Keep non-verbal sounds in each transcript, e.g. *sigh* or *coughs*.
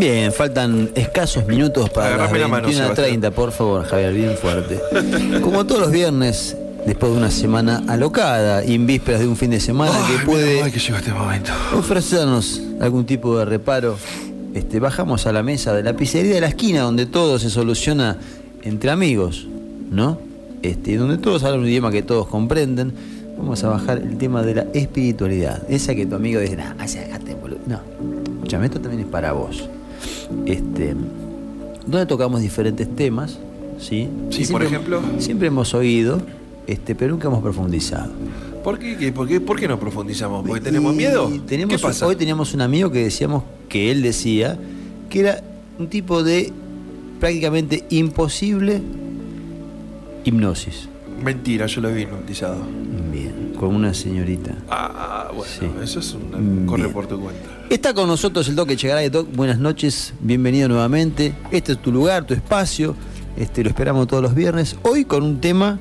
Bien, faltan escasos minutos para Agarrame la las mano, 21.30, por favor, Javier, bien fuerte. Como todos los viernes, después de una semana alocada y en vísperas de un fin de semana que puede Ay, que este momento. ofrecernos algún tipo de reparo, este, bajamos a la mesa de la pizzería de la esquina donde todo se soluciona entre amigos, ¿no? Este, donde todos hablan un idioma que todos comprenden. Vamos a bajar el tema de la espiritualidad. Esa que tu amigo dice, nah, acércate, boludo". No, escúchame, esto también es para vos. Este, donde tocamos diferentes temas, ¿sí? Sí, Y por siempre- ejemplo. Siempre hemos oído, este, pero nunca hemos profundizado. ¿Por qué, por, qué, por qué no profundizamos? ¿Porque tenemos miedo? Tenemos, ¿Qué pasa? Hoy teníamos un amigo que decíamos que él decía que era un tipo de prácticamente imposible hipnosis. Mentira, yo lo vi hipnotizado. Con una señorita. Ah, bueno, Sí. eso es un Bien. corre por tu cuenta. Está con nosotros el toque llegará de Doc. Buenas noches, bienvenido nuevamente. Este es tu lugar, tu espacio. Este, lo esperamos todos los viernes. Hoy con un tema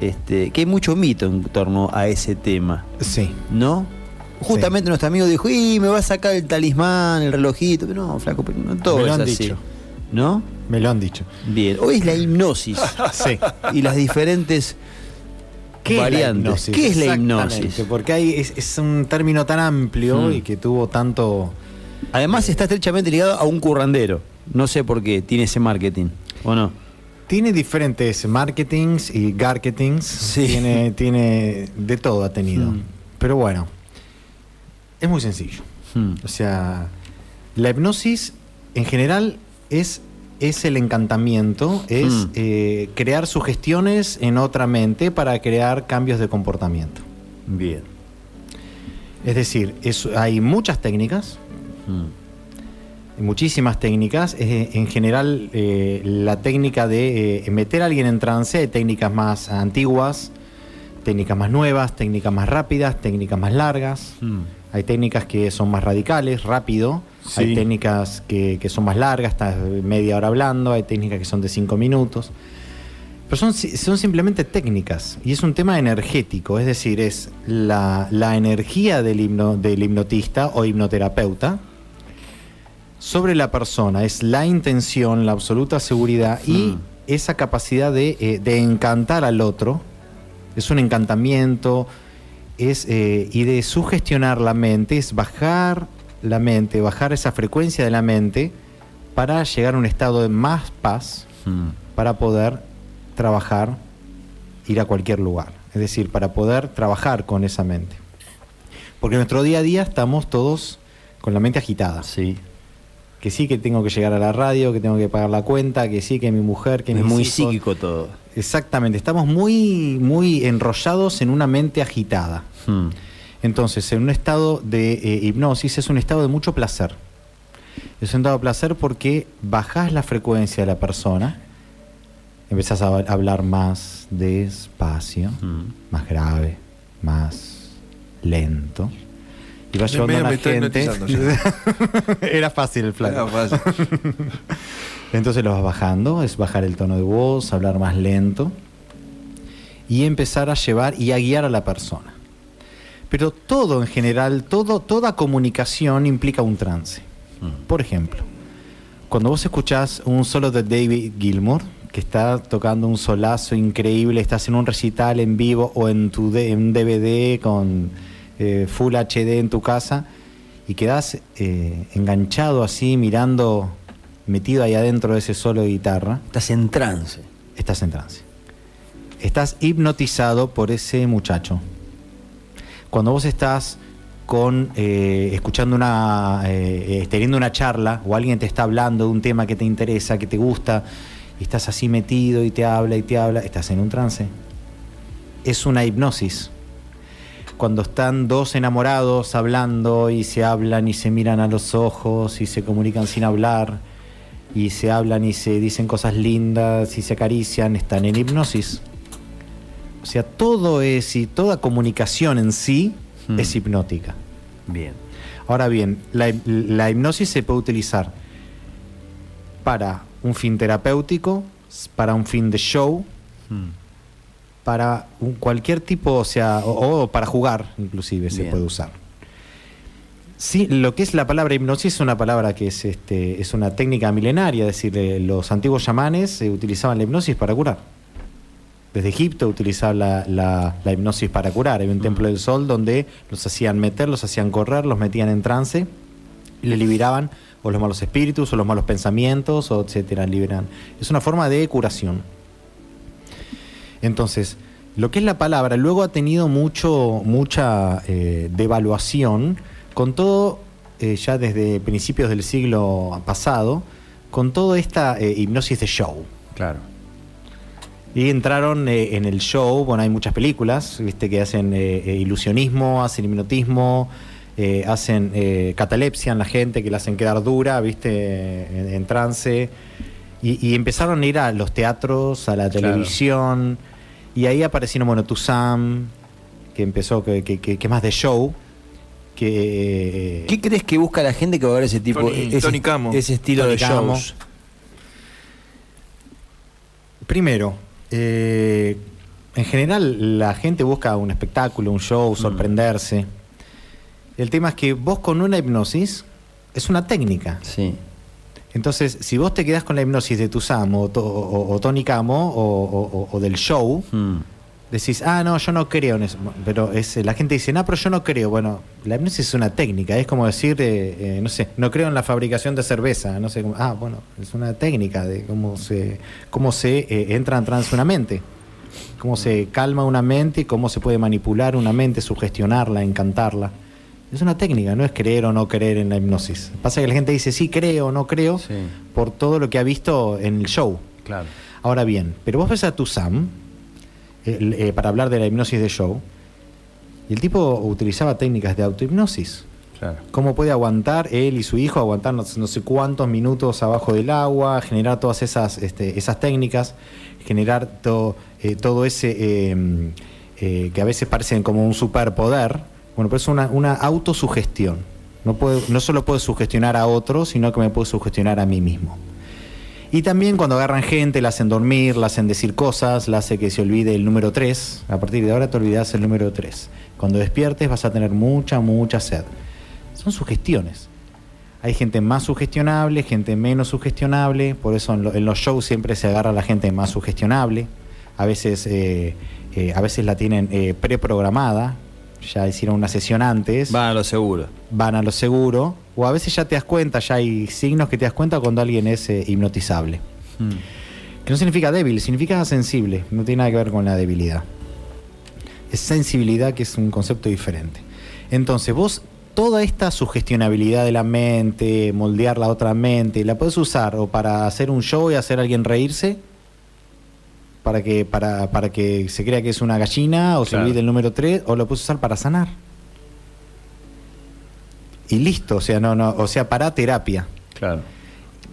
este, que hay mucho mito en torno a ese tema. Sí. ¿no? Justamente nuestro amigo dijo, y me va a sacar el talismán, el relojito. Pero no, flaco, pero no todo Me es lo han así. dicho. ¿No? Me lo han dicho. Bien. Hoy es la hipnosis *laughs* Sí. y las diferentes ¿Qué variantes. es la hipnosis? ¿Qué es la hipnosis? Porque hay, es, es un término tan amplio Mm. y que tuvo tanto. Además está estrechamente ligado a un currandero. No sé por qué tiene ese marketing, ¿o no? Tiene diferentes marketings y garketings. Sí. Tiene, tiene de todo ha tenido. Mm. Pero bueno, es muy sencillo. Hmm. O sea, la hipnosis en general es, es el encantamiento, es Mm. eh, crear sugestiones en otra mente para crear cambios de comportamiento. Bien. Es decir, es- hay muchas técnicas, Hmm. muchísimas técnicas. Eh, en general, eh, la técnica de eh, meter a alguien en trance, hay técnicas más antiguas, técnicas más nuevas, técnicas más rápidas, técnicas más largas. Hmm. Hay técnicas que son más radicales, rápido. Sí. Hay técnicas que, que son más largas, estás media hora hablando. Hay técnicas que son de cinco minutos. Pero son, son simplemente técnicas. Y es un tema energético. Es decir, es la, la energía del, hipno- del hipnotista o hipnoterapeuta sobre la persona. Es la intención, la absoluta seguridad y Mm. esa capacidad de, eh, de encantar al otro. Es un encantamiento es, eh, y de sugestionar la mente, es bajar la mente, bajar esa frecuencia de la mente para llegar a un estado de más paz, Hmm. para poder trabajar, ir a cualquier lugar. Es decir, para poder trabajar con esa mente. Porque en nuestro día a día estamos todos con la mente agitada. Sí. Que sí que tengo que llegar a la radio, que tengo que pagar la cuenta, que sí que mi mujer, que Es mis muy hijos. psíquico todo. Exactamente, estamos muy, muy enrollados en una mente agitada. Hmm. Entonces, en un estado de eh, hipnosis es un estado de mucho placer. Es un estado de placer porque bajás la frecuencia de la persona, empezás a hab- hablar más despacio, Hmm. más grave, más lento. Y vas Me- llevando a la gente. *laughs* Era fácil el plan. Era fácil. *laughs* Entonces lo vas bajando, es bajar el tono de voz, hablar más lento y empezar a llevar y a guiar a la persona. Pero todo en general, todo, toda comunicación implica un trance. Hmm. Por ejemplo, cuando vos escuchás un solo de David Gilmour, que está tocando un solazo increíble, estás en un recital en vivo o en tu de- en un DVD con eh, Full HD en tu casa y quedás eh, enganchado así, mirando, metido ahí adentro de ese solo de guitarra, Estás en trance. estás en trance. Estás hipnotizado por ese muchacho. Cuando vos estás con eh, escuchando una eh, teniendo una charla o alguien te está hablando de un tema que te interesa, que te gusta y estás así metido y te habla y te habla, estás en un trance. Es una hipnosis. Cuando están dos enamorados hablando y se hablan y se miran a los ojos y se comunican sin hablar y se hablan y se dicen cosas lindas y se acarician, están en hipnosis. O sea, todo es y toda comunicación en sí Hmm. es hipnótica. Bien. Ahora bien, la, hip- la hipnosis se puede utilizar para un fin terapéutico, para un fin de show, Hmm. Para un- cualquier tipo, o sea, o, o para jugar inclusive se puede usar. Sí, lo que es la palabra hipnosis es una palabra que es, este, es una técnica milenaria, es decir, eh, los antiguos chamanes eh, utilizaban la hipnosis para curar. Desde Egipto utilizaban la, la- la hipnosis para curar. Hay un templo del sol donde los hacían meter, los hacían correr, los metían en trance y le liberaban o los malos espíritus o los malos pensamientos, o etcétera, liberan. Es una forma de curación. Entonces, lo que es la palabra luego ha tenido mucho, mucha eh, devaluación con todo, eh, ya desde principios del siglo pasado, con toda esta eh, hipnosis de show. Claro. Y entraron en el show, bueno, hay muchas películas, viste, que hacen ilusionismo, hacen hipnotismo, hacen eh, catalepsia en la gente, que la hacen quedar dura, viste, en, en trance. Y, y empezaron a ir a los teatros, a la Claro. televisión, y ahí aparecieron, bueno, Tuzam, que empezó, que, que, que- que es más de show, que... ¿Qué crees que busca la gente que va a ver ese tipo, Tony- ese, Tony Camo. ese estilo Tony de Camo. shows? Primero, eh, en general la gente busca un espectáculo, un show, sorprenderse. El tema es que vos con una hipnosis es una técnica. Sí. Entonces, si vos te quedás con la hipnosis de Tuzam o, o- o Tony Camo o, del show, Mm. decís, ah, no, yo no creo en eso. Pero es, la gente dice, no, pero yo no creo. Bueno, la hipnosis es una técnica, es como decir, eh, eh, no sé, no creo en la fabricación de cerveza. No sé, cómo- ah, bueno, es una técnica de cómo se, cómo se eh, entra en trance una mente. Cómo se calma una mente y cómo se puede manipular una mente, sugestionarla, encantarla. Es una técnica, no es creer o no creer en la hipnosis. Pasa que la gente dice, sí, creo o no creo, Sí. por todo lo que ha visto en el show. Claro. Ahora bien, pero vos ves a Tuzam, el- eh, para hablar de la hipnosis de show, y el tipo utilizaba técnicas de autohipnosis. Claro. ¿Cómo puede aguantar él y su hijo, aguantar no, no sé cuántos minutos abajo del agua, generar todas esas, este, esas técnicas, generar to- eh, todo ese eh, eh, que a veces parecen como un superpoder? Bueno, pero es una, una autosugestión. No, puedo, no solo puedo sugestionar a otros, sino que me puedo sugestionar a mí mismo. Y también cuando agarran gente, la hacen dormir, la hacen decir cosas, la hace que se olvide el número 3. A partir de ahora te olvidas el número 3. Cuando despiertes vas a tener mucha, mucha sed. Son sugestiones. Hay gente más sugestionable, gente menos sugestionable, por eso en los shows siempre se agarra a la gente más sugestionable. A veces, eh, eh, a veces la tienen eh, preprogramada, ya hicieron una sesión antes Van a lo seguro. van a lo seguro, o a veces ya te das cuenta, ya hay signos que te das cuenta cuando alguien es eh, hipnotizable. Mm. Que no significa débil, significa sensible, no tiene nada que ver con la debilidad. Es sensibilidad que es un concepto diferente. Entonces vos, toda esta sugestionabilidad de la mente, moldear la otra mente, la puedes usar o para hacer un show y hacer a alguien reírse, para que, para, para que se crea que es una gallina o se olvide el número 3, o lo puedes usar para sanar. Y listo, o sea, no, no, o sea, para terapia Claro.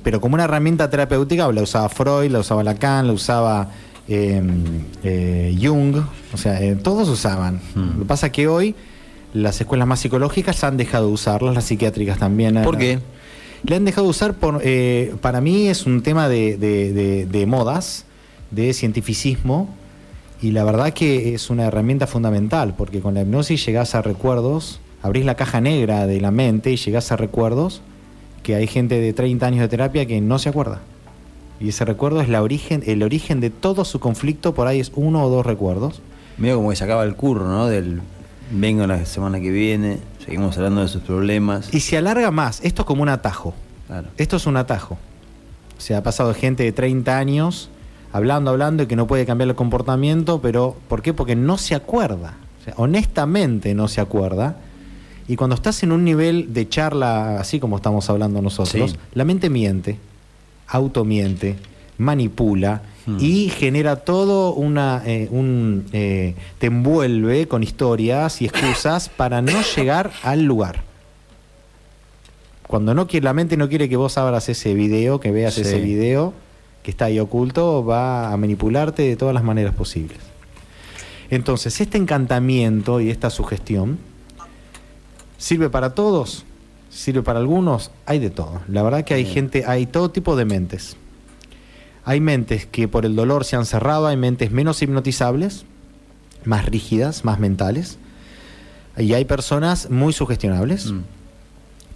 pero como una herramienta terapéutica la usaba Freud, la usaba Lacan, la usaba eh, eh, Jung, o sea, eh, todos usaban. Hmm. Lo que pasa es que hoy las escuelas más psicológicas han dejado de usarlas, las psiquiátricas también. ¿Por qué? Le han dejado de usar, por, eh, para mí es un tema de- de modas, de cientificismo, y la verdad que es una herramienta fundamental, porque con la hipnosis llegás a recuerdos, abrís la caja negra de la mente y llegás a recuerdos que hay gente de 30 años de terapia que no se acuerda. Y ese recuerdo es la origen, el origen de todo su conflicto, por ahí es uno o dos recuerdos. Medio como que sacaba el curro, ¿no? Del vengo la semana que viene, seguimos hablando de sus problemas. Y se alarga más, esto es como un atajo. Claro. Esto es un atajo. O sea, ha pasado gente de 30 años hablando, hablando y que no puede cambiar el comportamiento, pero ¿por qué? Porque no se acuerda. O sea, honestamente no se acuerda. Y cuando estás en un nivel de charla, así como estamos hablando nosotros, Sí. la mente miente, automiente, manipula Hmm. y genera todo una. eh, un, eh, te envuelve con historias y excusas para no *coughs* llegar al lugar. Cuando no quiere, la mente no quiere que vos abras ese video, que veas Sí. ese video que está ahí oculto, va a manipularte de todas las maneras posibles. Entonces, este encantamiento y esta sugestión sirve para todos, sirve para algunos, hay de todo. La verdad que hay gente, hay todo tipo de mentes. Hay mentes que por el dolor se han cerrado, hay mentes menos hipnotizables, más rígidas, más mentales. Y hay personas muy sugestionables. Mm.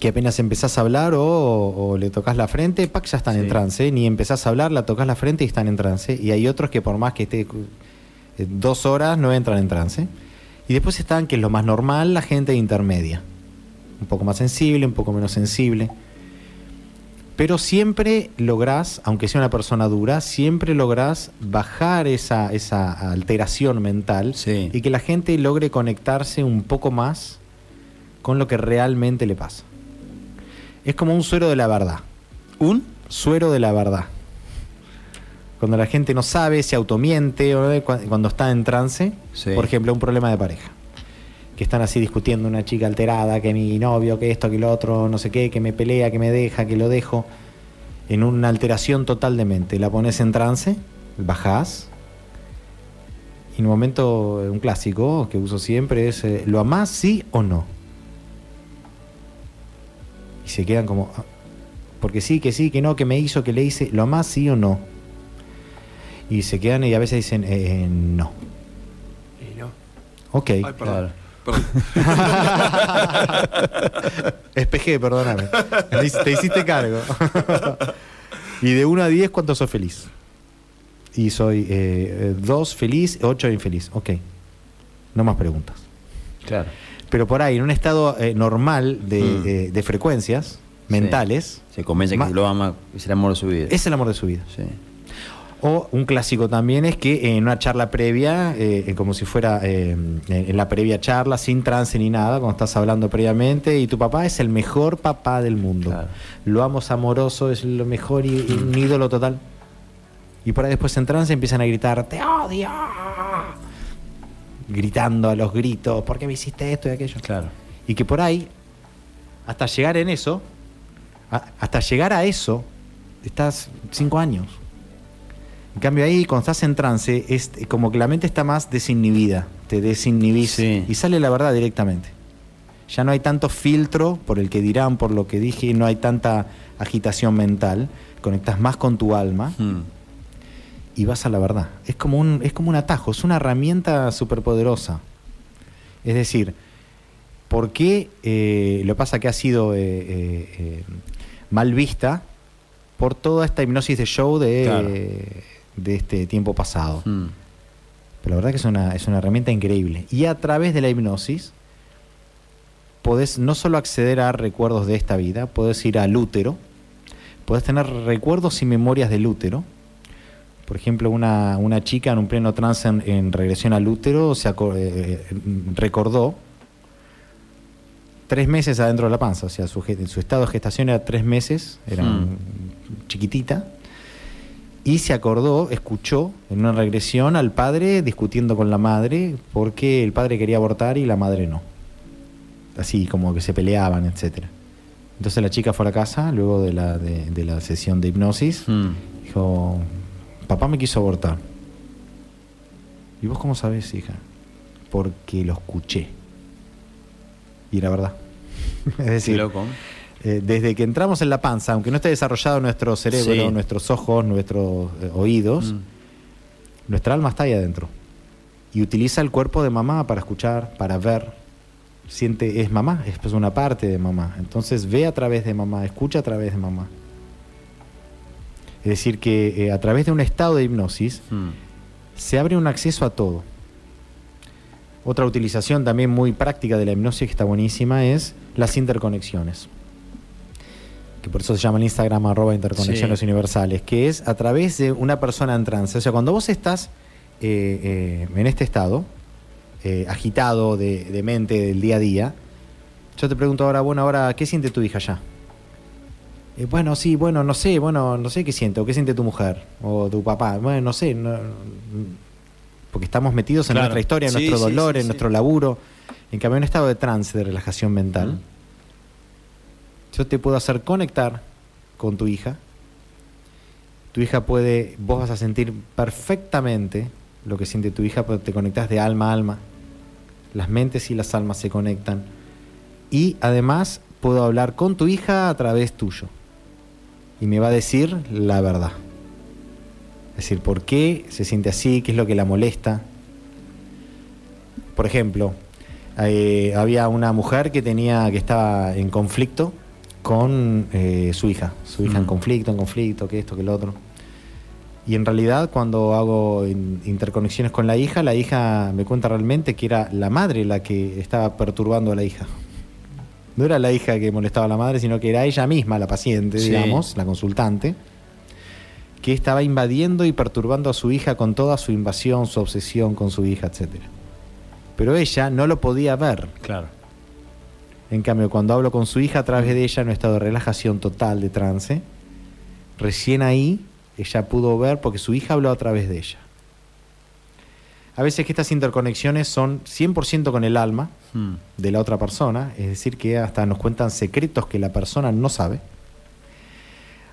Que apenas empezás a hablar o, o le tocas la frente, pac, ya están en trance. Ni empezás a hablar, la tocas la frente y están en trance. Y hay otros que por más que esté eh, dos horas no entran en trance. Y después están, que es lo más normal, la gente intermedia. Un poco más sensible, un poco menos sensible. Pero siempre lográs, aunque sea una persona dura, siempre lográs bajar esa, esa alteración mental Sí. y que la gente logre conectarse un poco más con lo que realmente le pasa. Es como un suero de la verdad. ¿Un? Suero de la verdad. Cuando la gente no sabe, se automiente, o, eh, cu- cuando está en trance, Sí. por ejemplo, un problema de pareja. Que están así discutiendo una chica alterada, que mi novio, que esto, que lo otro, no sé qué, que me pelea, que me deja, que lo dejo. En una alteración total de mente. La pones en trance, bajás. Y en un momento, un clásico que uso siempre es, eh, ¿lo amás sí o no? Y se quedan como, "Ah, porque sí, que sí, que no, que me hizo, que le hice, ¿lo amás sí o no? Y se quedan y a veces dicen, "Eh, no. Y no. Ok. Ay, perdón. Perdón. *laughs* Espejé, perdóname. Te hic- Te hiciste cargo. *laughs* y de 1 a 10, ¿cuánto sos feliz? Y soy 2 feliz, 8 infeliz. Ok. No más preguntas. Claro. Pero por ahí, en un estado eh, normal de, Mm. eh, de frecuencias mentales, Se convence que lo ama, es el amor de su vida. es el amor de su vida. Sí. O un clásico también es que en una charla previa, eh, como si fuera eh, en la previa charla, sin trance ni nada, cuando estás hablando previamente, y tu papá es el mejor papá del mundo. Claro. Lo amo, es amoroso, es lo mejor y, y un ídolo total. Y por ahí después en trance empiezan a gritar, te odio. Gritando a los gritos, ¿por qué me hiciste esto y aquello? Claro. Y que por ahí, hasta llegar en eso, a- hasta llegar a eso, estás cinco años. En cambio ahí, cuando estás en trance, es como que la mente está más desinhibida, te desinhibís Sí. y sale la verdad directamente. Ya no hay tanto filtro por el que dirán, por lo que dije, no hay tanta agitación mental, conectas más con tu alma Mm. Y vas a la verdad. Es como un, es como un atajo, es una herramienta superpoderosa. Es decir, ¿por qué eh, lo pasa que ha sido eh, eh, eh, mal vista por toda esta hipnosis de show de, Claro. de este tiempo pasado? Mm. Pero la verdad que es una, es una herramienta increíble. Y a través de la hipnosis podés no solo acceder a recuerdos de esta vida, podés ir al útero, podés tener recuerdos y memorias del útero. Por ejemplo, una, una chica en un pleno trance en, en regresión al útero se eh, recordó tres meses adentro de la panza, o sea, su, estado de gestación era tres meses, era Hmm. chiquitita, y se acordó, escuchó en una regresión al padre discutiendo con la madre porque el padre quería abortar y la madre no. Así como que se peleaban, etcétera. Entonces la chica fue a la casa luego de la, de, de la sesión de hipnosis. Mm. Dijo, papá me quiso abortar. ¿Y vos cómo sabés, hija? Porque lo escuché. Y era verdad. *laughs* es decir, loco. eh, desde que entramos en la panza, aunque no esté desarrollado nuestro cerebro, Sí. nuestros ojos, nuestros eh, oídos, Mm. nuestra alma está ahí adentro. Y utiliza el cuerpo de mamá para escuchar, para ver. Siente, es mamá, es una parte de mamá. Entonces ve a través de mamá, escucha a través de mamá. Es decir, que eh, a través de un estado de hipnosis Mm. se abre un acceso a todo. Otra utilización también muy práctica de la hipnosis que está buenísima es las interconexiones. Que por eso se llama el Instagram arroba interconexiones Sí. universales, que es a través de una persona en trance. O sea, cuando vos estás eh, eh, en este estado, agitado de, de mente del día a día, yo te pregunto ahora, bueno, ahora, ¿qué siente tu hija ya? Eh, bueno, sí, bueno, no sé, bueno, no sé qué siente, o qué siente tu mujer, o tu papá, bueno, no sé, no- porque estamos metidos en Claro. nuestra historia, en Sí, nuestro sí, dolor, sí, en nuestro laburo. En cambio, en un estado de trance, de relajación mental, yo te puedo hacer conectar con tu hija. Tu hija puede, vos vas a sentir perfectamente lo que siente tu hija, porque te conectas de alma a alma. Las mentes y las almas se conectan. Y además puedo hablar con tu hija a través tuyo. Y me va a decir la verdad. Es decir, por qué se siente así, qué es lo que la molesta. Por ejemplo, eh, había una mujer que tenía que estaba en conflicto con eh, su hija. Su hija en Mm. conflicto, en conflicto, que esto, que lo otro. Y en realidad cuando hago in- interconexiones con la hija, la hija me cuenta realmente que era la madre la que estaba perturbando a la hija. No era la hija que molestaba a la madre, sino que era ella misma, la paciente, Sí. digamos, la consultante, que estaba invadiendo y perturbando a su hija con toda su invasión, su obsesión con su hija, etc. Pero ella no lo podía ver. Claro. En cambio, cuando hablo con su hija a través de ella, en un estado de relajación total, de trance, recién ahí ella pudo ver porque su hija habló a través de ella. A veces que estas interconexiones son 100% con el alma Mm. de la otra persona, es decir, que hasta nos cuentan secretos que la persona no sabe.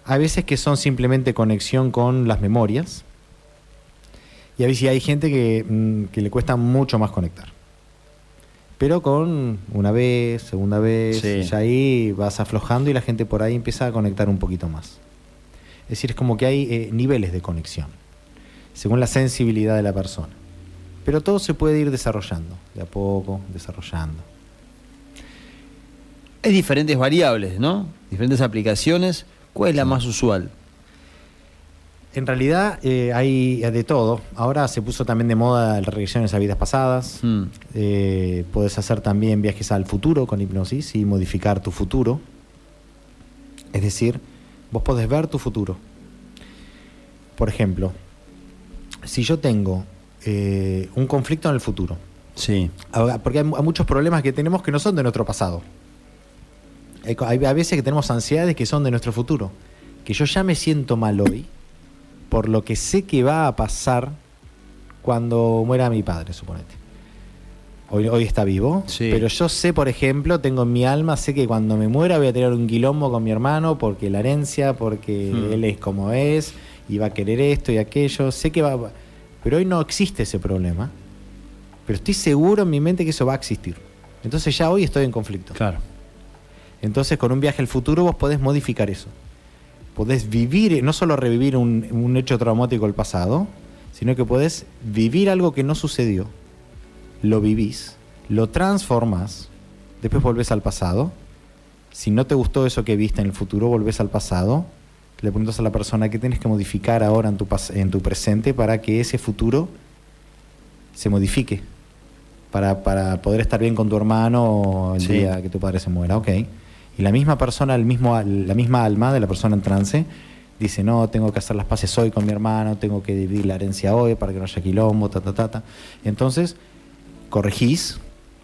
A veces que son simplemente conexión con las memorias. Y a veces hay gente que, mm, que le cuesta mucho más conectar. Pero con una vez, segunda vez, Sí. ya ahí vas aflojando y la gente por ahí empieza a conectar un poquito más. Es decir, es como que hay eh, niveles de conexión, según la sensibilidad de la persona. Pero todo se puede ir desarrollando, de a poco, desarrollando. Hay diferentes variables, ¿no? Diferentes aplicaciones. ¿Cuál es la más usual? En realidad eh, hay de todo. Ahora se puso también de moda las regresiones a vidas pasadas. Mm. Eh, puedes hacer también viajes al futuro con hipnosis y modificar tu futuro. Es decir, vos podés ver tu futuro. Por ejemplo, si yo tengo eh, un conflicto en el futuro, Sí. Porque hay, mu- hay muchos problemas que tenemos que no son de nuestro pasado. Hay, a veces que tenemos ansiedades que son de nuestro futuro. Que yo ya me siento mal hoy por lo que sé que va a pasar cuando muera mi padre, suponete. Hoy, hoy está vivo, Sí. pero yo sé, por ejemplo, tengo en mi alma, sé que cuando me muera voy a tener un quilombo con mi hermano porque la herencia, porque Hmm. él es como es y va a querer esto y aquello. Sé que va, pero hoy no existe ese problema pero estoy seguro en mi mente que eso va a existir. Entonces ya hoy estoy en conflicto. Claro. Entonces con un viaje al futuro vos podés modificar eso. Podés vivir, no solo revivir un, un hecho traumático del pasado, sino que podés vivir algo que no sucedió. Lo vivís, lo transformás, después volvés al pasado. Si no te gustó eso que viste en el futuro, volvés al pasado. Le preguntas a la persona qué tienes que modificar ahora en tu, en tu presente para que ese futuro se modifique para, para poder estar bien con tu hermano el Sí. día que tu padre se muera, ok. Y la misma persona, el mismo, la misma alma de la persona en trance, dice, no, tengo que hacer las paces hoy con mi hermano, tengo que dividir la herencia hoy para que no haya quilombo, ta, ta, ta, ta. Entonces, corregís,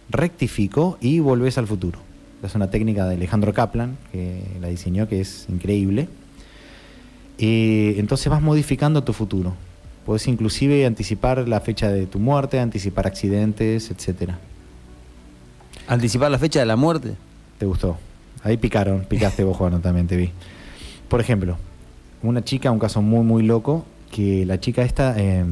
rectifico y volvés al futuro. Es una técnica de Alejandro Kaplan, que la diseñó, que es increíble. Eh, entonces vas modificando tu futuro. Puedes inclusive anticipar la fecha de tu muerte, anticipar accidentes, etcétera. Anticipar la fecha de la muerte. ¿Te gustó? Ahí picaron, picaste vos, Juan, también te vi. Por ejemplo, una chica, un caso muy, muy loco, que la chica esta eh,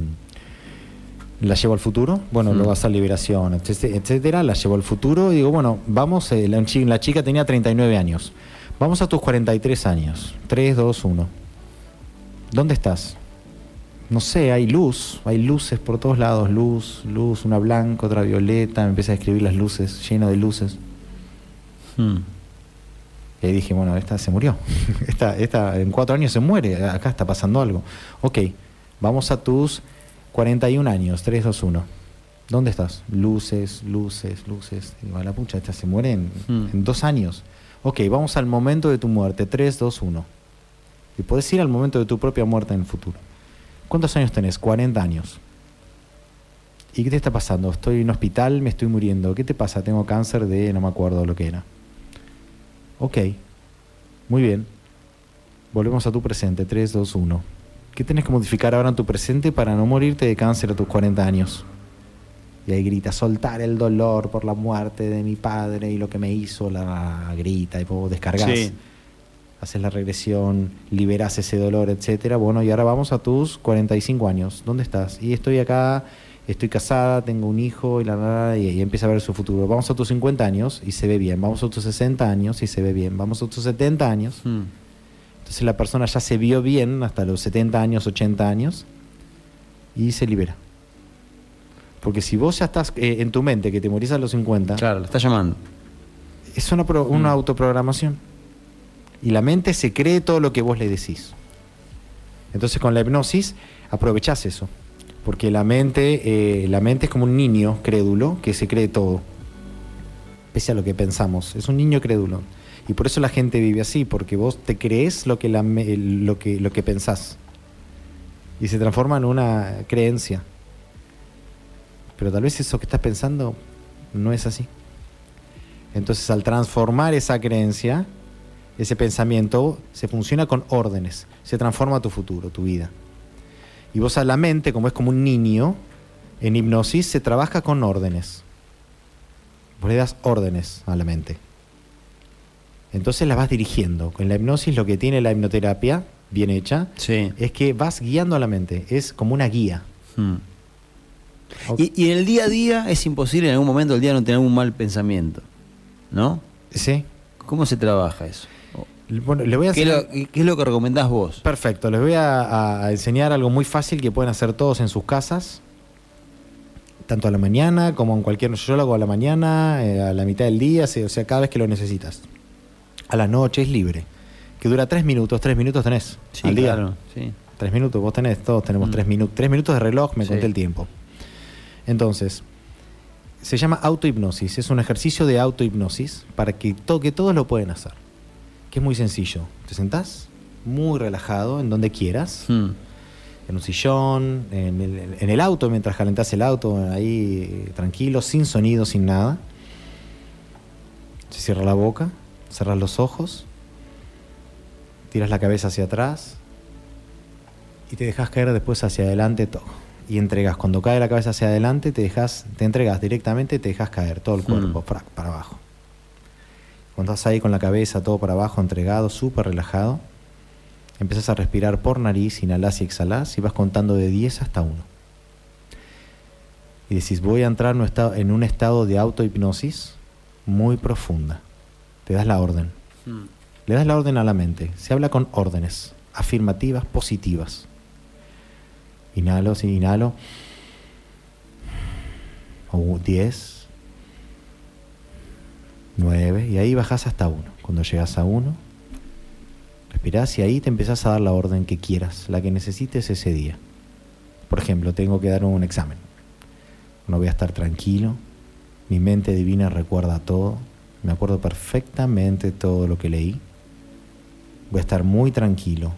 la llevó al futuro, bueno, Mm. luego a hacer liberación, etcétera, la llevó al futuro y digo, bueno, vamos, eh, la chica tenía 39 años, vamos a tus 43 años, 3, 2, 1. ¿Dónde estás? No sé, hay luz, hay luces por todos lados, luz, luz, una blanca, otra violeta, me empieza a escribir las luces, lleno de luces. Mm. Y ahí dije, bueno, esta se murió. *laughs* esta, esta en cuatro años se muere. Acá está pasando algo. Ok, vamos a tus 41 años. 3, 2, 1. ¿Dónde estás? Luces, luces, luces. Digo, a la pucha, esta se muere en, Hmm. en dos años. Ok, vamos al momento de tu muerte. 3, 2, 1. Y puedes ir al momento de tu propia muerte en el futuro. ¿Cuántos años tenés? 40 años. ¿Y qué te está pasando? Estoy en un hospital, me estoy muriendo. ¿Qué te pasa? Tengo cáncer de... no me acuerdo lo que era. Ok, muy bien. Volvemos a tu presente, 3, 2, 1. ¿Qué tenés que modificar ahora en tu presente para no morirte de cáncer a tus 40 años? Y ahí grita, soltar el dolor por la muerte de mi padre y lo que me hizo, la grita, y vos descargas. Sí. Haces la regresión, liberás ese dolor, etcétera. Bueno, y ahora vamos a tus 45 años. ¿Dónde estás? Y estoy acá, estoy casada, tengo un hijo, y la, la, y, y empieza a ver su futuro. Vamos a tus 50 años y se ve bien. Vamos a tus 60 años y se ve bien. Vamos a tus 70 años. Mm. Entonces la persona ya se vio bien hasta los 70 años, 80 años y se libera. Porque si vos ya estás eh, en tu mente que te morís a los 50, Claro, lo está llamando. es una, pro- una Mm. autoprogramación. Y la mente se cree todo lo que vos le decís. Entonces con la hipnosis aprovechás eso. Porque la mente, eh, la mente es como un niño crédulo que se cree todo. Pese a lo que pensamos. Es un niño crédulo. Y por eso la gente vive así, porque vos te crees lo que, lo que, lo que pensás. Y se transforma en una creencia. Pero tal vez eso que estás pensando no es así. Entonces al transformar esa creencia, ese pensamiento, se funciona con órdenes. Se transforma tu futuro, tu vida. Y vos a la mente, como es como un niño, en hipnosis se trabaja con órdenes. Vos le das órdenes a la mente. Entonces la vas dirigiendo. En la hipnosis lo que tiene la hipnoterapia, bien hecha, Sí. es que vas guiando a la mente. Es como una guía. Mm. Y, y en el día a día es imposible en algún momento del día no tener un mal pensamiento. ¿No? ¿Sí? ¿Cómo se trabaja eso? Bueno, le voy a ¿Qué es, hacer... lo, qué es lo que recomendás vos? Perfecto, les voy a, a enseñar algo muy fácil que pueden hacer todos en sus casas, tanto a la mañana como en cualquier... Yo lo hago a la mañana, eh, a la mitad del día, o sea, cada vez que lo necesitas. A la noche es libre, que dura tres minutos, tres minutos tenés Sí, al día. claro. Sí. Tres minutos, vos tenés, todos tenemos Mm. tres minutos. Tres minutos de reloj, me Sí. conté el tiempo. Entonces, se llama autohipnosis. Es un ejercicio de autohipnosis para que, to- que todos lo pueden hacer. Que es muy sencillo. Te sentás muy relajado en donde quieras, Mm. en un sillón, en el, en el auto mientras calentás el auto, ahí tranquilo, sin sonido, sin nada. Se cierra la boca, cerras los ojos, tiras la cabeza hacia atrás y te dejas caer después hacia adelante todo. Y entregas, cuando cae la cabeza hacia adelante, te dejas, te entregas directamente, te dejas caer todo el cuerpo, Mm. frac, para abajo. Cuando estás ahí con la cabeza todo para abajo, entregado, súper relajado, empiezas a respirar por nariz, inhalás y exhalás y vas contando de 10 hasta 1. Y decís, voy a entrar en un estado, de autohipnosis muy profunda. Te das la orden. Mm. Le das la orden a la mente. Se habla con órdenes afirmativas, positivas. Inhalo, sí, inhalo. O 10, 9, y ahí bajas hasta 1. Cuando llegas a 1, respirás y ahí te empezás a dar la orden que quieras, la que necesites ese día. Por ejemplo, tengo que dar un examen. No voy a estar tranquilo. Mi mente divina recuerda todo. Me acuerdo perfectamente todo lo que leí. Voy a estar muy tranquilo.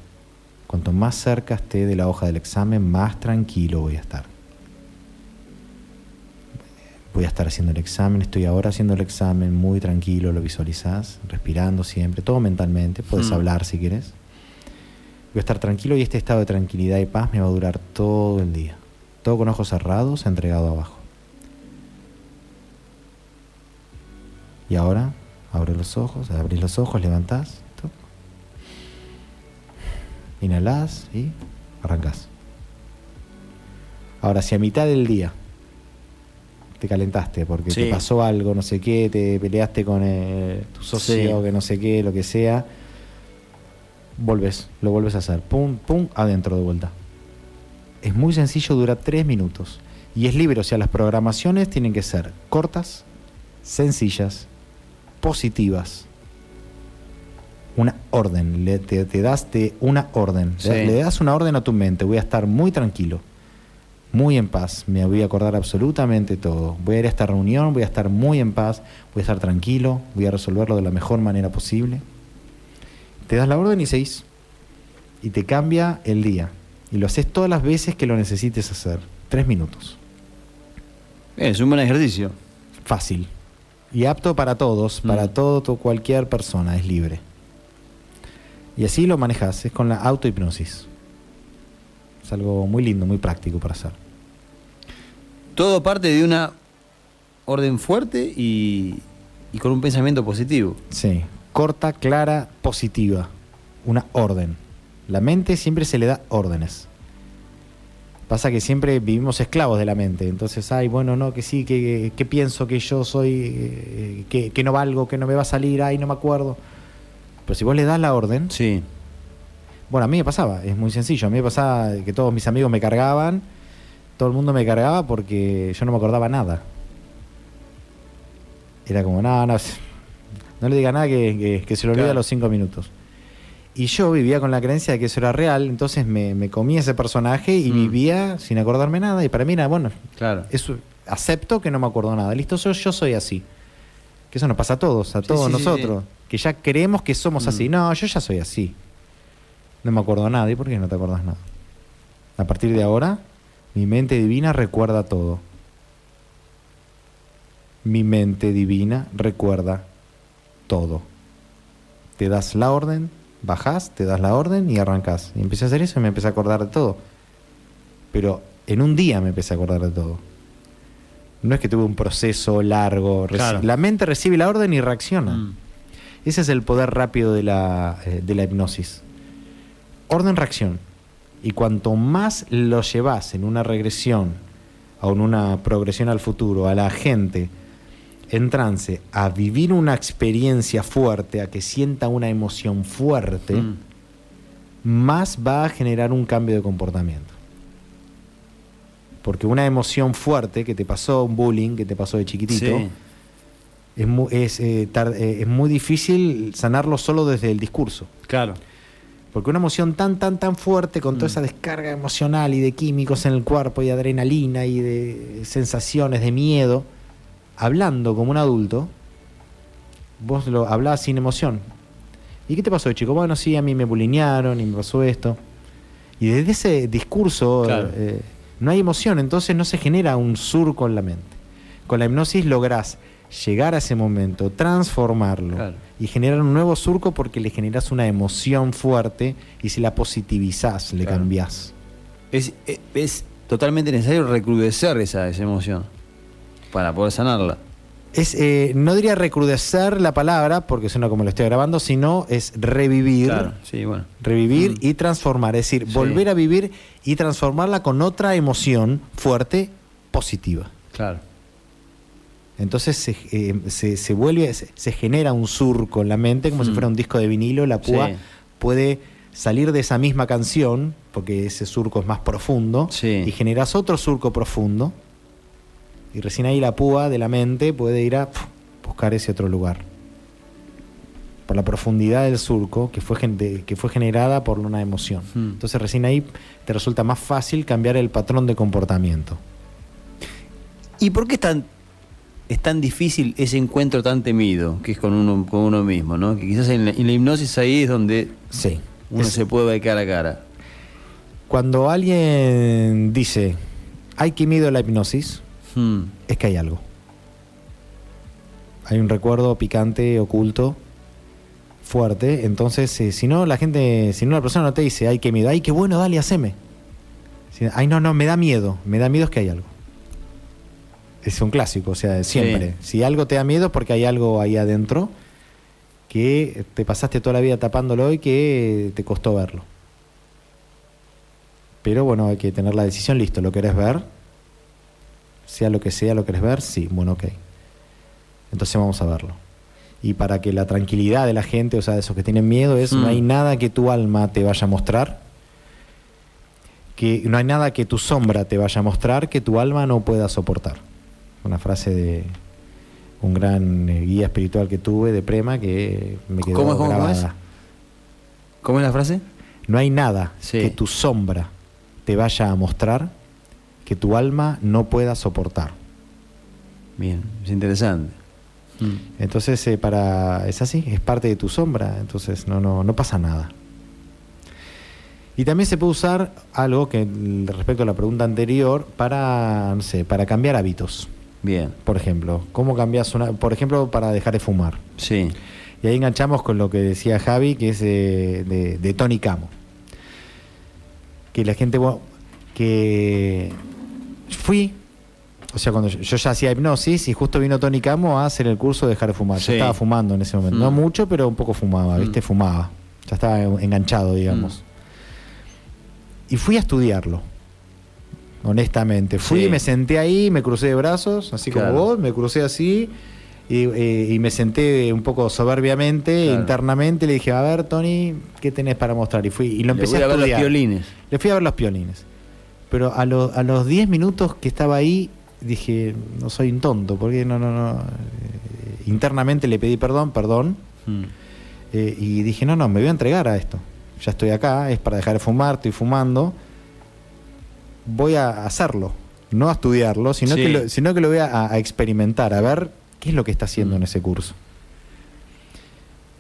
Cuanto más cerca esté de la hoja del examen, más tranquilo voy a estar. Voy a estar haciendo el examen, estoy ahora haciendo el examen muy tranquilo, lo visualizás, respirando siempre, todo mentalmente, puedes Mm. hablar si quieres. Voy a estar tranquilo y este estado de tranquilidad y paz me va a durar todo el día. Todo con ojos cerrados, entregado abajo. Y ahora, abre los ojos, abrís los ojos, levantás. Inhalás y arrancás. Ahora, si a mitad del día te calentaste porque Sí. te pasó algo, no sé qué, te peleaste con eh, tu socio, Sí. que no sé qué, lo que sea, volves, lo vuelves a hacer. Pum, pum, adentro de vuelta. Es muy sencillo, dura tres minutos. Y es libre, o sea, las programaciones tienen que ser cortas, sencillas, positivas. Una orden, le, te, te das de una orden. Sí. Le das una orden a tu mente, voy a estar muy tranquilo, muy en paz, me voy a acordar absolutamente todo. Voy a ir a esta reunión, voy a estar muy en paz, voy a estar tranquilo, voy a resolverlo de la mejor manera posible. Te das la orden y seguís. Y te cambia el día. Y lo haces todas las veces que lo necesites hacer. Tres minutos. Es un buen ejercicio. Fácil. Y apto para todos, Mm. para todo, to- cualquier persona, es libre. Y así lo manejas, es con la autohipnosis. Es algo muy lindo, muy práctico para hacer. Todo parte de una orden fuerte y, y con un pensamiento positivo. Sí, corta, clara, positiva. Una orden. La mente siempre se le da órdenes. Pasa que siempre vivimos esclavos de la mente. Entonces, ay, bueno, no, que sí, que, que pienso que yo soy, eh, que, que no valgo, que no me va a salir, ay, no me acuerdo. Pero si vos le das la orden, Sí. Bueno, a mí me pasaba, es muy sencillo. A mí me pasaba que todos mis amigos me cargaban, todo el mundo me cargaba porque yo no me acordaba nada. Era como, no, no, no le diga nada que, que- que se lo olvida Claro. a los cinco minutos. Y yo vivía con la creencia de que eso era real, entonces me, me comía ese personaje y Mm. vivía sin acordarme nada. Y para mí era, bueno, Claro. eso, acepto que no me acuerdo nada. Listo, yo, yo soy así. Que eso nos pasa a todos, a Sí, todos sí, sí, nosotros. Que ya creemos que somos Mm. así. No, yo ya soy así. No me acuerdo nada. ¿Y por qué no te acuerdas nada? A partir de ahora, mi mente divina recuerda todo. Mi mente divina recuerda todo. Te das la orden, bajás, te das la orden y arrancás. Y empecé a hacer eso y me empecé a acordar de todo. Pero en un día me empecé a acordar de todo. No es que tuve un proceso largo. Claro. La mente recibe la orden y reacciona. Mm. Ese es el poder rápido de la, eh, de la hipnosis. Orden-reacción. Y cuanto más lo llevas en una regresión o en una progresión al futuro a la gente en trance a vivir una experiencia fuerte, a que sienta una emoción fuerte, Mm. más va a generar un cambio de comportamiento. Porque una emoción fuerte que te pasó, un bullying que te pasó de chiquitito, Sí. es, mu- es, eh, tar- eh, es muy difícil sanarlo solo desde el discurso. Claro. Porque una emoción tan, tan, tan fuerte, con toda Mm. esa descarga emocional y de químicos en el cuerpo y adrenalina y de sensaciones de miedo, hablando como un adulto, vos lo hablabas sin emoción. ¿Y qué te pasó, chico? Bueno, sí, a mí me bulinearon y me pasó esto. Y desde ese discurso Claro. eh, no hay emoción, entonces no se genera un surco en la mente. Con la hipnosis lográs llegar a ese momento, transformarlo Claro. Y generar un nuevo surco porque le generas una emoción fuerte y si la positivizás, le Claro. cambiás. Es, es, es totalmente necesario recrudecer esa, esa emoción para poder sanarla. Es, eh, no diría recrudecer la palabra, porque suena como lo estoy grabando, sino es revivir, Claro, sí, bueno. revivir Mm. y transformar. Es decir, Sí. volver a vivir y transformarla con otra emoción fuerte, positiva. Claro. Entonces se, eh, se- se vuelve, se, se genera un surco en la mente, como si Mm. fuera un disco de vinilo, la púa Sí. puede salir de esa misma canción, porque ese surco es más profundo, Sí. y generas otro surco profundo, y recién ahí la púa de la mente puede ir a pf, buscar ese otro lugar. Por la profundidad del surco que fue, que fue generada por una emoción. Mm. Entonces recién ahí te resulta más fácil cambiar el patrón de comportamiento. ¿Y por qué es tan, es tan difícil ese encuentro tan temido, que es con uno, con uno mismo, ¿no? Que quizás en la, en la hipnosis ahí es donde Sí. uno Es- se puede ver cara a cara. Cuando alguien dice, hay que miedo a la hipnosis, Hmm. es que hay algo. Hay un recuerdo picante, oculto, fuerte. Entonces, eh, si no, la gente, si no, la persona no te dice, ay, qué miedo, ay, qué bueno, dale, haceme. Si- ay, no, no, me da miedo. Me da miedo es que hay algo. Es un clásico, o sea, siempre. Si algo te da miedo es porque hay algo ahí adentro que te pasaste toda la vida tapándolo y que te costó verlo. Pero bueno, hay que tener la decisión, listo, ¿lo querés ver? Sea lo que sea, ¿lo querés ver? Sí, bueno, ok. Entonces vamos a verlo. Y para que la tranquilidad de la gente, o sea, de esos que tienen miedo, es Mm. no hay nada que tu alma te vaya a mostrar, que no hay nada que tu sombra te vaya a mostrar que tu alma no pueda soportar. Una frase de un gran eh, guía espiritual que tuve de Prema que me quedó ¿Cómo cómo, cómo grabada. es? ¿Cómo es la frase? No hay nada Sí. que tu sombra te vaya a mostrar que tu alma no pueda soportar. Bien, es interesante. Hmm. Entonces, eh, para es así, es parte de tu sombra, entonces no, no, no pasa nada. Y también se puede usar algo que mm, respecto a la pregunta anterior para, no sé, para cambiar hábitos. Bien, Por ejemplo, ¿cómo cambias una, por ejemplo, para dejar de fumar? sí. Y ahí enganchamos con lo que decía Javi, que es de, de- de Tony Camo. Que la gente, bueno, que fui, o sea, cuando yo, yo ya hacía hipnosis y justo vino Tony Camo a hacer el curso de dejar de fumar. Sí. Yo estaba fumando en ese momento. No Mm. mucho, pero un poco fumaba, ¿viste? Mm. Fumaba. Ya estaba enganchado, digamos. Y fui a estudiarlo. Honestamente. Fui, Sí. me senté ahí, me crucé de brazos, así Claro. como vos, me crucé así. Y, eh, y me senté un poco soberbiamente, Claro. internamente, le dije, a ver, Tony, ¿qué tenés para mostrar? Y fui y lo Le empecé voy a, a ver los violines. Le fui a ver los piolines. Pero a, lo- a los 10 minutos que estaba ahí, dije, no soy un tonto, porque no, no, no. Eh, internamente le pedí perdón, perdón. Hmm. Eh, y dije, no, no, me voy a entregar a esto. Ya estoy acá, es para dejar de fumar, estoy fumando. Voy a hacerlo, no a estudiarlo, sino, Sí. que, lo, sino que lo voy a, a experimentar, a ver qué es lo que está haciendo Mm. en ese curso.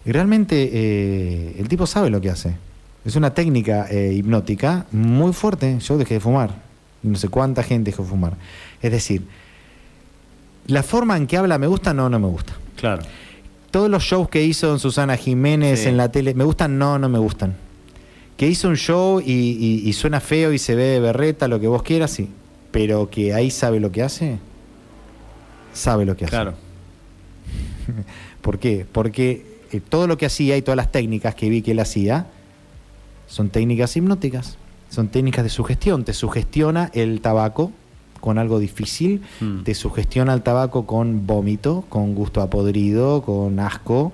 Y realmente eh, el tipo sabe lo que hace. Es una técnica eh, hipnótica muy fuerte. Yo dejé de fumar. No sé cuánta gente dejó de fumar. Es decir, la forma en que habla me gusta, no, no me gusta. Claro. Todos los shows que hizo en Susana Jiménez Sí. en la tele, ¿me gustan? No, no me gustan. Que hizo un show y, y- y suena feo y se ve de berreta, lo que vos quieras, sí. Pero que ahí sabe lo que hace, sabe lo que hace. Claro. *laughs* ¿Por qué? Porque eh, todo lo que hacía y todas las técnicas que vi que él hacía son técnicas hipnóticas, son técnicas de sugestión. Te sugestiona el tabaco con algo difícil, Mm. te sugestiona el tabaco con vómito, con gusto a podrido, con asco.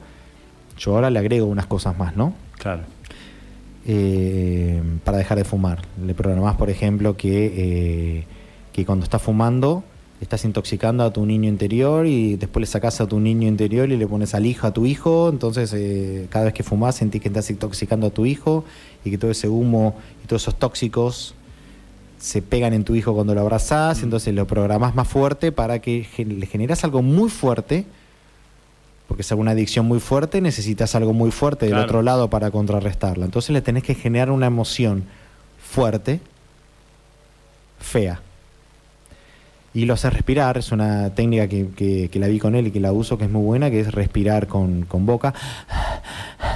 Yo ahora le agrego unas cosas más, ¿no? Claro. Eh, para dejar de fumar. Le programás, por ejemplo, que, eh, que cuando estás fumando estás intoxicando a tu niño interior y después le sacás a tu niño interior y le pones al hijo a tu hijo. Entonces, eh, cada vez que fumás sentís que estás intoxicando a tu hijo y que todo ese humo y todos esos tóxicos se pegan en tu hijo cuando lo abrazás. Entonces, lo programás más fuerte para que le generas algo muy fuerte. Porque es alguna adicción muy fuerte, necesitas algo muy fuerte del Claro. otro lado para contrarrestarla. Entonces le tenés que generar una emoción fuerte, fea. Y lo haces respirar, es una técnica que, que- que la vi con él y que la uso, que es muy buena, que es respirar con, con boca,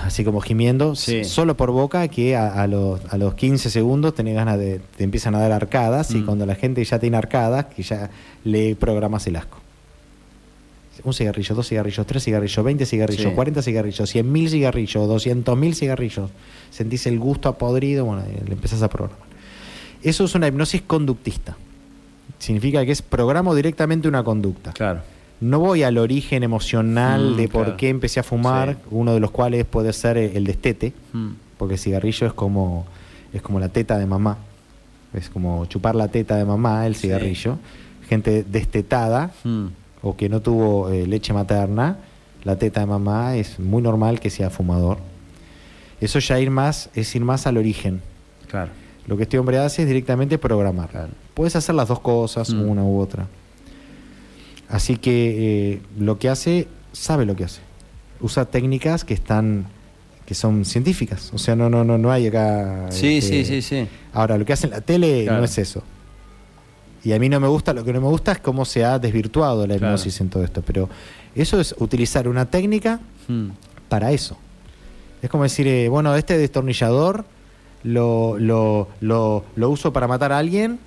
así como gimiendo, Sí. solo por boca, que a, a los, a los 15 segundos tenés ganas de, te empiezan a dar arcadas, y Mm. cuando la gente ya tiene arcadas, que ya le programas el asco. Un cigarrillo, dos cigarrillos, tres cigarrillos, 20 cigarrillos, Sí. 40 cigarrillos, 100 mil cigarrillos, 200 mil cigarrillos. Sentís el gusto a podrido, bueno, eh, le empezás a programar. Eso es una hipnosis conductista. Significa que es programo directamente una conducta. Claro. No voy al origen emocional Mm, de por claro. qué empecé a fumar, Sí. uno de los cuales puede ser el destete, Mm. porque el cigarrillo es como, es como la teta de mamá. Es como chupar la teta de mamá, el Sí. cigarrillo. Gente destetada, Mm. O que no tuvo eh, leche materna, la teta de mamá es muy normal que sea fumador. Eso ya ir más, es ir más al origen. Claro. Lo que este hombre hace es directamente programar. Claro. Puedes hacer las dos cosas, Mm. una u otra. Así que eh, lo que hace, sabe lo que hace. Usa técnicas que están, que son científicas. O sea, no, no, no, no hay acá. Sí, este, sí, sí, sí. Ahora, lo que hace en la tele Claro. no es eso. Y a mí no me gusta, lo que no me gusta es cómo se ha desvirtuado la Claro. hipnosis en todo esto. Pero eso es utilizar una técnica Mm. para eso. Es como decir, eh, bueno, este destornillador lo, lo, lo, lo uso para matar a alguien,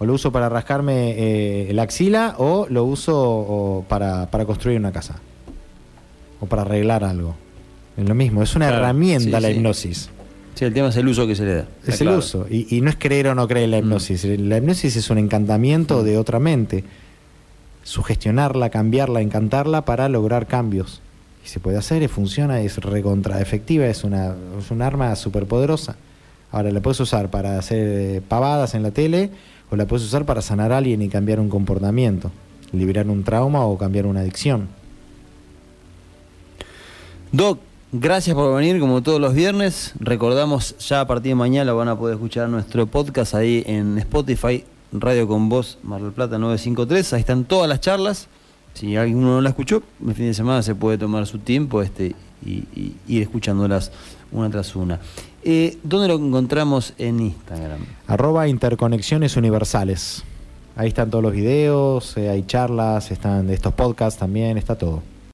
o lo uso para rascarme eh, la axila, o lo uso o para, para construir una casa, o para arreglar algo. Es lo mismo, es una Claro, herramienta sí, la sí. hipnosis. Sí, el tema es el uso que se le da. Es el uso. Y, y no es creer o no creer en la Mm. hipnosis. La hipnosis es un encantamiento de otra mente. Sugestionarla, cambiarla, encantarla para lograr cambios. Y se puede hacer, y funciona, es recontra efectiva, es una, es un arma súper poderosa. Ahora la puedes usar para hacer eh, pavadas en la tele o la puedes usar para sanar a alguien y cambiar un comportamiento, liberar un trauma o cambiar una adicción. Doc, gracias por venir como todos los viernes. Recordamos ya a partir de mañana van a poder escuchar nuestro podcast ahí en Spotify, Radio con Voz, Mar del Plata 953. Ahí están todas las charlas. Si alguno no la escuchó, el fin de semana se puede tomar su tiempo este, y, ir escuchándolas una tras una. Eh, ¿Dónde lo encontramos en Instagram? Arroba interconexiones universales. Ahí están todos los videos, eh, hay charlas, están estos podcasts también, está todo.